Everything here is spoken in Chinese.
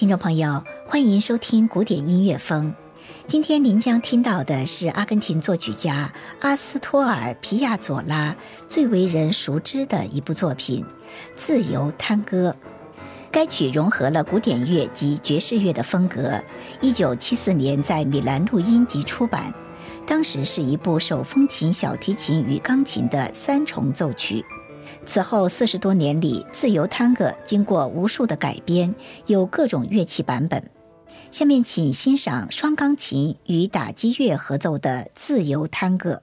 听众朋友，欢迎收听古典音乐风。今天您将听到的是阿根廷作曲家阿斯托尔·皮亚佐拉最为人熟知的一部作品《自由探戈》。该曲融合了古典乐及爵士乐的风格。一九七四年在米兰录音及出版，当时是一部手风琴、小提琴与钢琴的三重奏曲。此后四十多年里，自由探戈经过无数的改编，有各种乐器版本。下面请欣赏双钢琴与打击乐合奏的自由探戈。